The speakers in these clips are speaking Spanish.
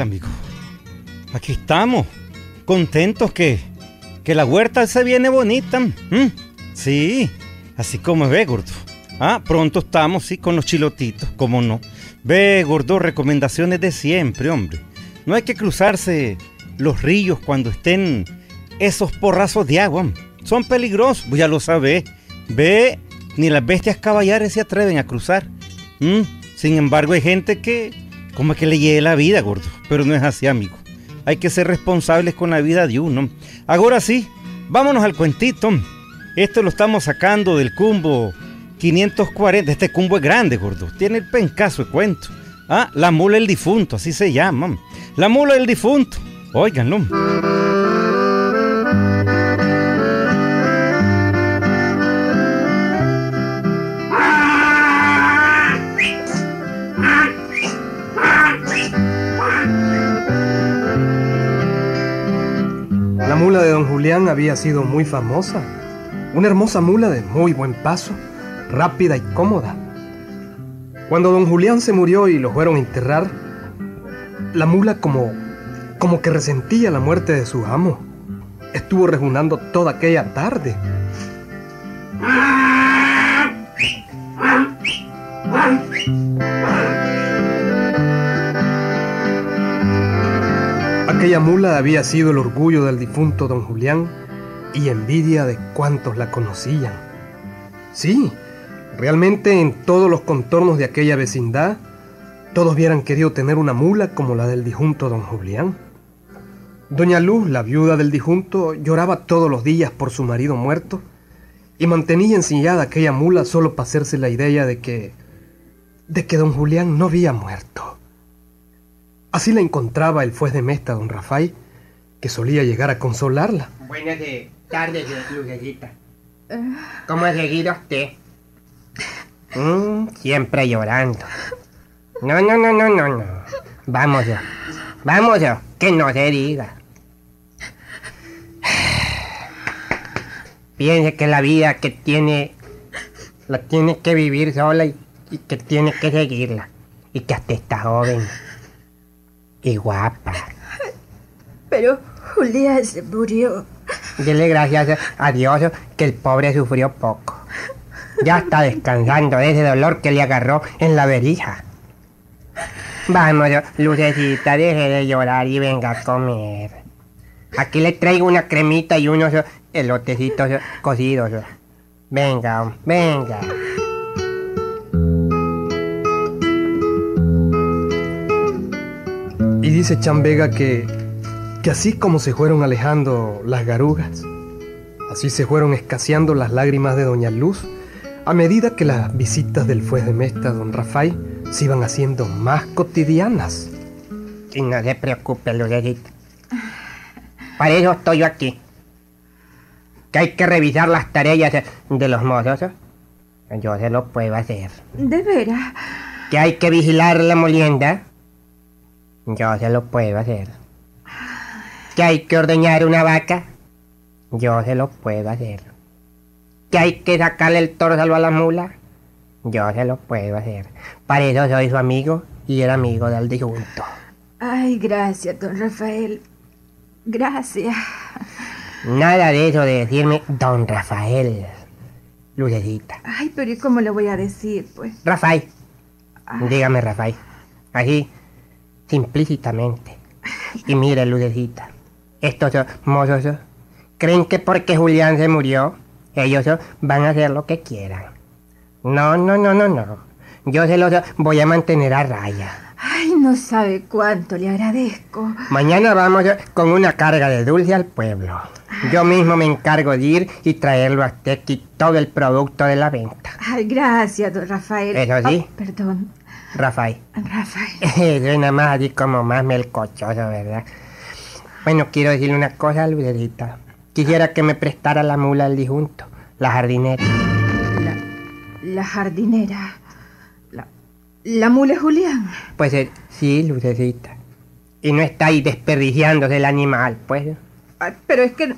amigo? Aquí estamos, contentos que, que la huerta se viene bonita. ¿m? Sí, así como ve, gordo. Ah, pronto estamos, sí, con los chilotitos, cómo no. Ve, gordo, recomendaciones de siempre, hombre. No hay que cruzarse los ríos cuando estén esos porrazos de agua. Son peligrosos, ya lo sabes. Ve, ni las bestias caballares se atreven a cruzar. Sin embargo, hay gente que como que le lleve la vida, gordo. Pero no es así, amigo. Hay que ser responsables con la vida de uno. Ahora sí, vámonos al cuentito. Esto lo estamos sacando del cumbo 540. Este cumbo es grande, gordo. Tiene el pencaso de cuento. Ah, la mula del difunto, así se llama. La mula del difunto. Óiganlo. Había sido muy famosa. Una hermosa mula de muy buen paso, rápida y cómoda. Cuando don Julián se murió y lo fueron a enterrar, la mula como como que resentía la muerte de su amo. Estuvo rejunando toda aquella tarde. Aquella mula había sido el orgullo del difunto don Julián y envidia de cuantos la conocían. Sí, realmente en todos los contornos de aquella vecindad, todos hubieran querido tener una mula como la del difunto don Julián. Doña Luz, la viuda del difunto, lloraba todos los días por su marido muerto y mantenía ensillada aquella mula solo para hacerse la idea de que de que don Julián no había muerto. Así la encontraba el juez de Mesta, don Rafael, que solía llegar a consolarla. Buenas de- tardes, Lucecita. ¿Cómo ha seguido usted? Mm, siempre llorando. No, no, no, no, no, no. Vamos ya. Vamos ya. Que no se diga. Piense que la vida que tiene, la tiene que vivir sola y, y que tiene que seguirla. Y que hasta está joven. Y guapa. Pero Julián se murió. Dele gracias a Dios que el pobre sufrió poco. Ya está descansando de ese dolor que le agarró en la verija. Vamos, Lucecita, deje de llorar y venga a comer. Aquí le traigo una cremita y unos elotecitos cocidos. Venga, venga. Y dice Chambega que, que así como se fueron alejando las garugas, así se fueron escaseando las lágrimas de Doña Luz a medida que las visitas del juez de Mesta, don Rafael, se iban haciendo más cotidianas. Y no se preocupe, Lucecita. Para eso estoy yo aquí. Que hay que revisar las tareas de los mozos. Yo se lo puedo hacer. De veras. Que hay que vigilar la molienda. Yo se lo puedo hacer. Que hay que ordeñar una vaca. Yo se lo puedo hacer. Que hay que sacarle el torzalo a la mula. Yo se lo puedo hacer. Para eso soy su amigo y el amigo del difunto. Ay, gracias, don Rafael. Gracias. Nada de eso de decirme don Rafael. Lucecita. Ay, pero ¿y cómo le voy a decir, pues? Rafael. Dígame, Rafael. Así, simplícitamente. Y mire, Lucecita. Estos mozos creen que porque Julián se murió, ellos van a hacer lo que quieran. No, no, no, no, no. Yo se los voy a mantener a raya. Ay, no sabe cuánto le agradezco. Mañana vamos con una carga de dulce al pueblo. Yo mismo me encargo de ir y traerlo a usted todo el producto de la venta. Ay, gracias, don Rafael. Eso sí. Ah, perdón, Rafael. Rafael. Suena más así como más melcochoso, ¿verdad? Bueno, quiero decirle una cosa, Lucecita. Quisiera que me prestara la mula del difunto, la jardinera. La, la jardinera. La, la mula Julián. Pues eh, sí, Lucecita. Y no está ahí desperdiciándose el animal, pues. Ay, pero es que...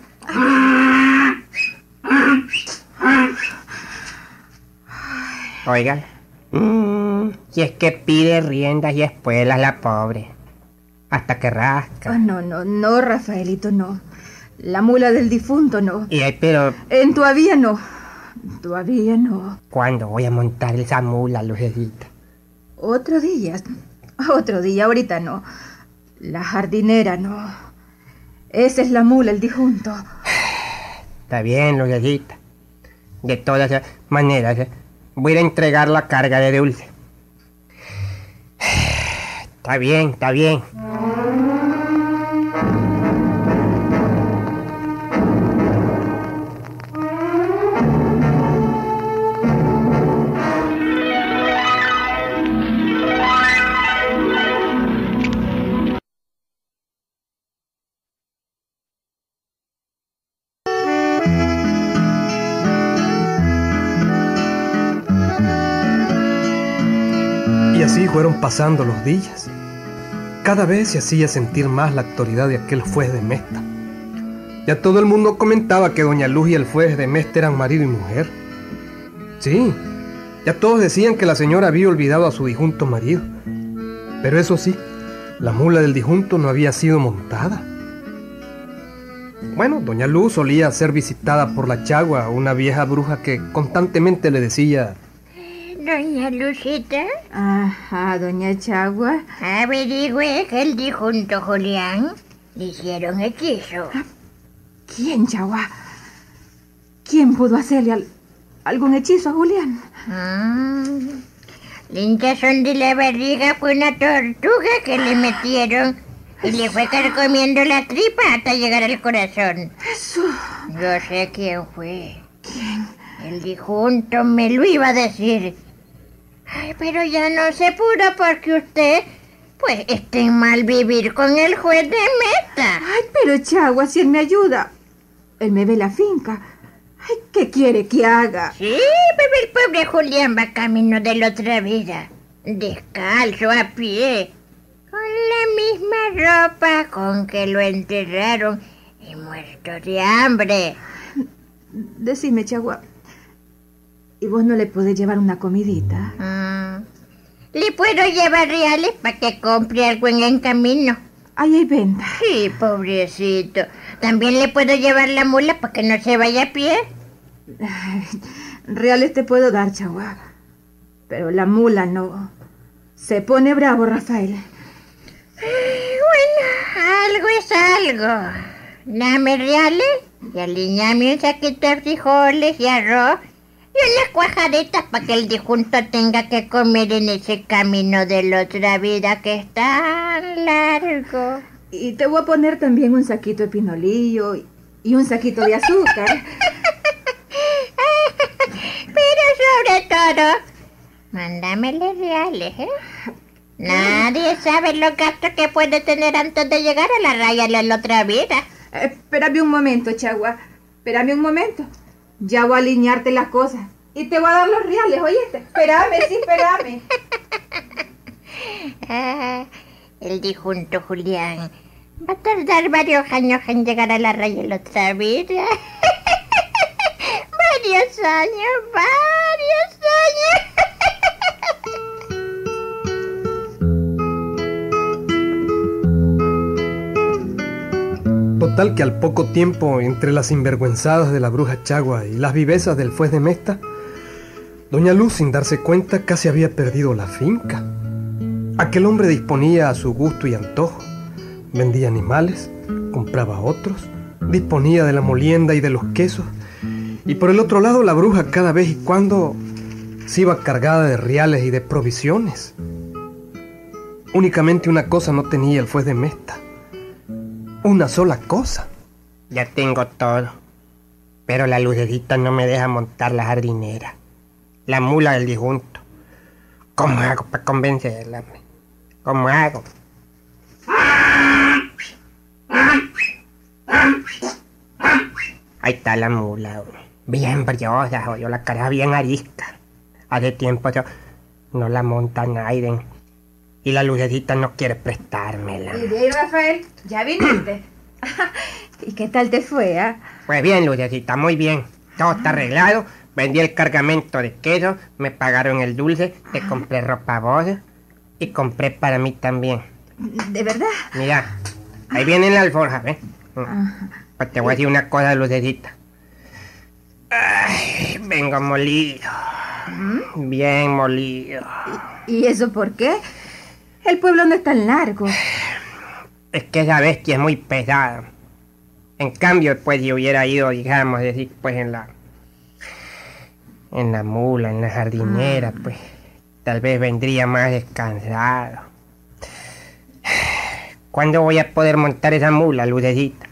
Oigan. mm, si es que pide riendas y espuelas la pobre. Hasta que rasca. Ah, no, no, no, Rafaelito, no. La mula del difunto, no. Y ahí, pero, En todavía no. Todavía no. ¿cuándo voy a montar esa mula, Lucecita? Otro día. Otro día, ahorita no. La jardinera, no. Esa es la mula, el difunto. Está bien, Lucecita. De todas maneras, voy a entregar la carga de dulce. Está bien, está bien. Fueron pasando los días. Cada vez se hacía sentir más la autoridad de aquel juez de Mesta. Ya todo el mundo comentaba que Doña Luz y el juez de Mesta eran marido y mujer. Sí, ya todos decían que la señora había olvidado a su difunto marido. Pero eso sí, la mula del difunto no había sido montada. Bueno, Doña Luz solía ser visitada por la chagua, una vieja bruja que constantemente le decía, Doña Lucita, Ajá, doña Chagua. averigüe que el difunto Julián le hicieron hechizo. ¿Quién, Chagua? ¿Quién pudo hacerle al- algún hechizo a Julián? Mm. La hinchazón de la barriga fue una tortuga que le metieron y le fue carcomiendo la tripa hasta llegar al corazón. Eso. Yo sé quién fue. ¿Quién? El difunto me lo iba a decir. Ay, pero ya no se pudo porque usted, pues, está en mal vivir con el juez de meta. Ay, pero Chagua, si él me ayuda. Él me ve la finca. Ay, ¿qué quiere que haga? Sí, pero el pobre Julián va camino de la otra vida. Descalzo, a pie. Con la misma ropa con que lo enterraron y muerto de hambre. Decime, Chagua. ¿Y vos no le podés llevar una comidita? Mm. Le puedo llevar reales para que compre algo en el camino. Ahí hay venta. Sí, pobrecito. También le puedo llevar la mula para que no se vaya a pie. Reales te puedo dar, Chagua. Pero la mula no. Se pone bravo, Rafael. Bueno, algo es algo. Dame reales y aliñame un saquito de frijoles y arroz y unas cuajaditas para que el difunto tenga que comer en ese camino de la otra vida que es tan largo. Y te voy a poner también un saquito de pinolillo y- y un saquito de azúcar. Pero sobre todo, mándamele reales, ¿eh? Nadie sabe los gastos que puede tener antes de llegar a la raya de la otra vida. Eh, espérame un momento, Chagua. Espérame un momento. Ya voy a alinearte las cosas. Y te voy a dar los reales, ¿oíste? Espérame, sí, espérame. Ah, el difunto Julián va a tardar varios años en llegar a la raya de otra vida. varios años, varios años. Total que al poco tiempo, entre las sinvergüenzadas de la bruja Chagua y las vivezas del juez de Mesta, Doña Luz, sin darse cuenta, casi había perdido la finca. Aquel hombre disponía a su gusto y antojo. Vendía animales, compraba otros, disponía de la molienda y de los quesos. Y por el otro lado, la bruja cada vez y cuando se iba cargada de reales y de provisiones. Únicamente una cosa no tenía el juez de Mesta. Una sola cosa. Ya tengo todo. Pero la lucecita no me deja montar la jardinera. La mula del difunto. ¿Cómo hago para convencerla? ¿Cómo hago? Ahí está la mula. Bien briosa, yo la cara bien arisca. Hace tiempo yo no la monta nadie. Y la lucecita no quiere prestármela. Y de ahí, Rafael, ya viniste. ¿Y qué tal te fue, ah? Pues bien, Lucecita, muy bien. Todo está arreglado. Vendí el cargamento de queso, me pagaron el dulce, te compré ropa a vos y compré para mí también. ¿De verdad? Mira, ahí viene la alforja, ¿ves? Pues te voy a decir una cosa, Lucecita. Ay, vengo molido. Bien molido. ¿Y eso por qué? El pueblo no es tan largo. Es que esa bestia es muy pesada. En cambio, pues si hubiera ido, digamos, decir, pues en la... En la mula, en la jardinera, pues tal vez vendría más descansado. ¿Cuándo voy a poder montar esa mula, Lucecita?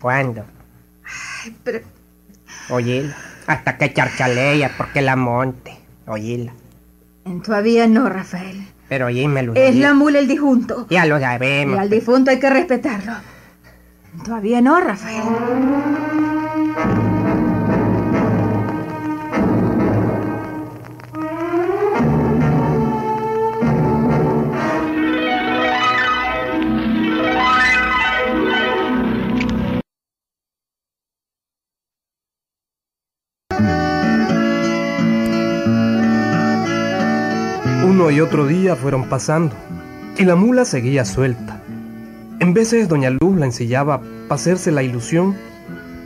¿Cuándo? Pero, Oíla. Hasta que charchalea porque la monte. Oíla. todavía no, Rafael. Pero oíme, Es la mula el difunto. Ya lo Y sabemos. al difunto hay que respetarlo. Todavía no, Rafael. Uno y otro día fueron pasando y la mula seguía suelta. En veces doña Luz la ensillaba para hacerse la ilusión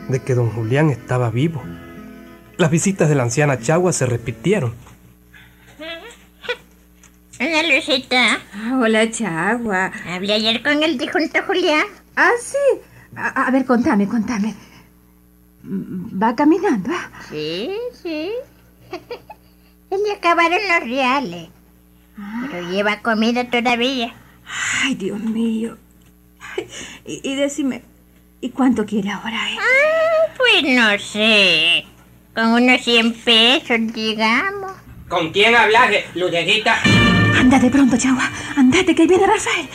de que don Julián estaba vivo. Las visitas de la anciana Chagua se repitieron. Hola, Lucita. Hola, Chagua. Hablé ayer con el difunto Julián. Ah, sí. A, a ver, contame, contame. ¿Va caminando? ah? Sí, sí. Se le acabaron los reales. Pero lleva comida todavía. Ay, Dios mío. Y, y decime, ¿y cuánto quiere ahora, eh? Ah, pues no sé. Con unos 100 pesos, digamos. ¿Con quién hablas, Lucecita? Ándate pronto, Chagua. Andate, que ahí viene Rafael.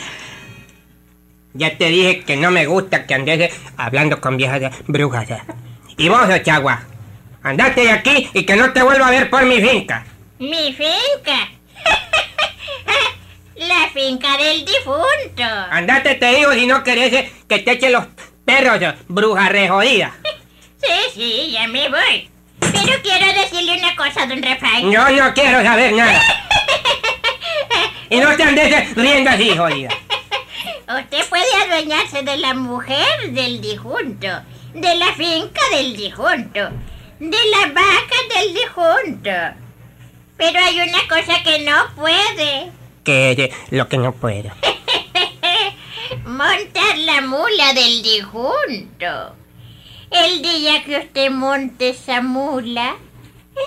Ya te dije que no me gusta que andes hablando con viejas brujas. ¿eh? Y vos, Chagua, andate de aquí y que no te vuelva a ver por mi finca. Mi finca. La finca del difunto. Andate, te digo, si no querés eh, que te eche los perros, eh, bruja re jodida. Sí, sí, ya me voy. Pero quiero decirle una cosa, don Rafael. Yo no quiero saber nada. Y no te andes eh, riendo así, jodida. Usted puede adueñarse de la mujer del difunto, de la finca del difunto, de las vacas del difunto. Pero hay una cosa que no puede. Que es lo que no puedo. Montar la mula del difunto. El día que usted monte esa mula,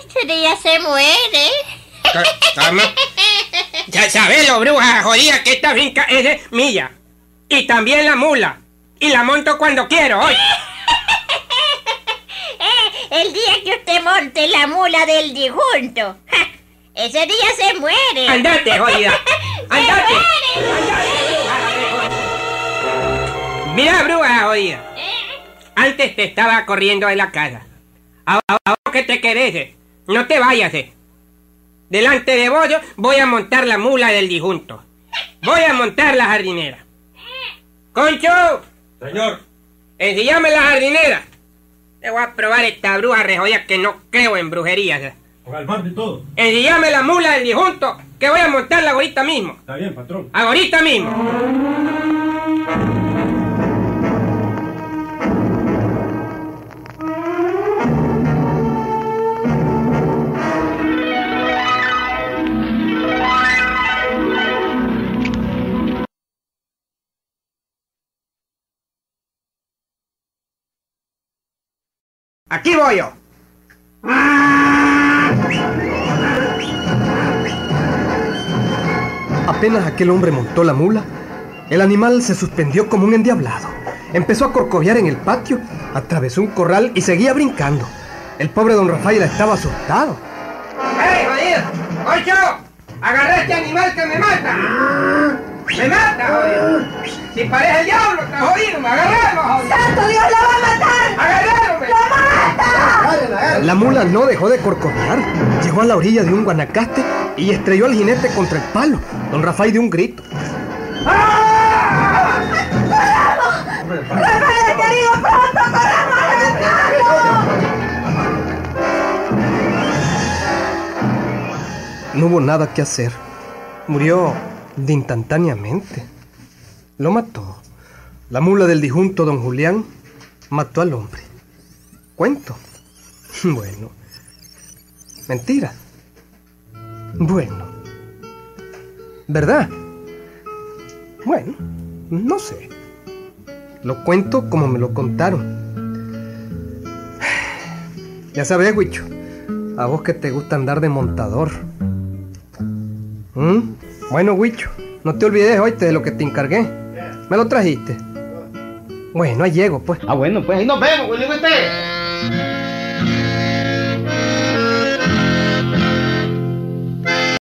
ese día se muere. ¿Cómo? Ya sabes, lo bruja jodida, que esta finca es de mía. Y también la mula. Y la monto cuando quiero, hoy. Eh, El día que usted monte la mula del difunto, ¡ja! ese día se muere. Andate, jodida. Andate. Se muere. Mira, bruja jodida. Antes te estaba corriendo de la casa. Ahora, ahora que te querés, eh, no te vayas. eh. Delante de vos yo voy a montar la mula del difunto. Voy a montar la jardinera. ¡Concho! Señor, Ensillame la jardinera. Te voy a probar esta bruja rejoya que no creo en brujerías. Almarte y todo. La mula del difunto que voy a montarla ahorita mismo. Está bien, patrón. Ahorita mismo. Aquí voy yo. Apenas aquel hombre montó la mula, el animal se suspendió como un endiablado. Empezó a corcoviar en el patio, atravesó un corral y seguía brincando. El pobre don Rafael estaba asustado. ¡Ey, jodido! ¡Concho! ¡Agarré este animal que me mata! ¡Me mata, jodido! ¡Si parece el diablo, está jodido! ¡Me agarralo, jodido! ¡Santo Dios, la va a matar! ¡Agarralo, me! La mula no dejó de corcoviar. Llegó a la orilla de un guanacaste y estrelló al jinete contra el palo. Don Rafael dio un grito. No hubo nada que hacer. Murió de instantáneamente. Lo mató. La mula del disjunto don Julián mató al hombre. ¿Cuento? Bueno. Mentira. Bueno. ¿Verdad? Bueno, no sé. Lo cuento como me lo contaron. Ya sabes, Huicho. A vos que te gusta andar de montador. ¿Mm? Bueno, Huicho, no te olvides hoy de lo que te encargué. ¿Me lo trajiste? Bueno, ahí llego, pues. Ah, bueno, pues ahí nos vemos, Willy Wester.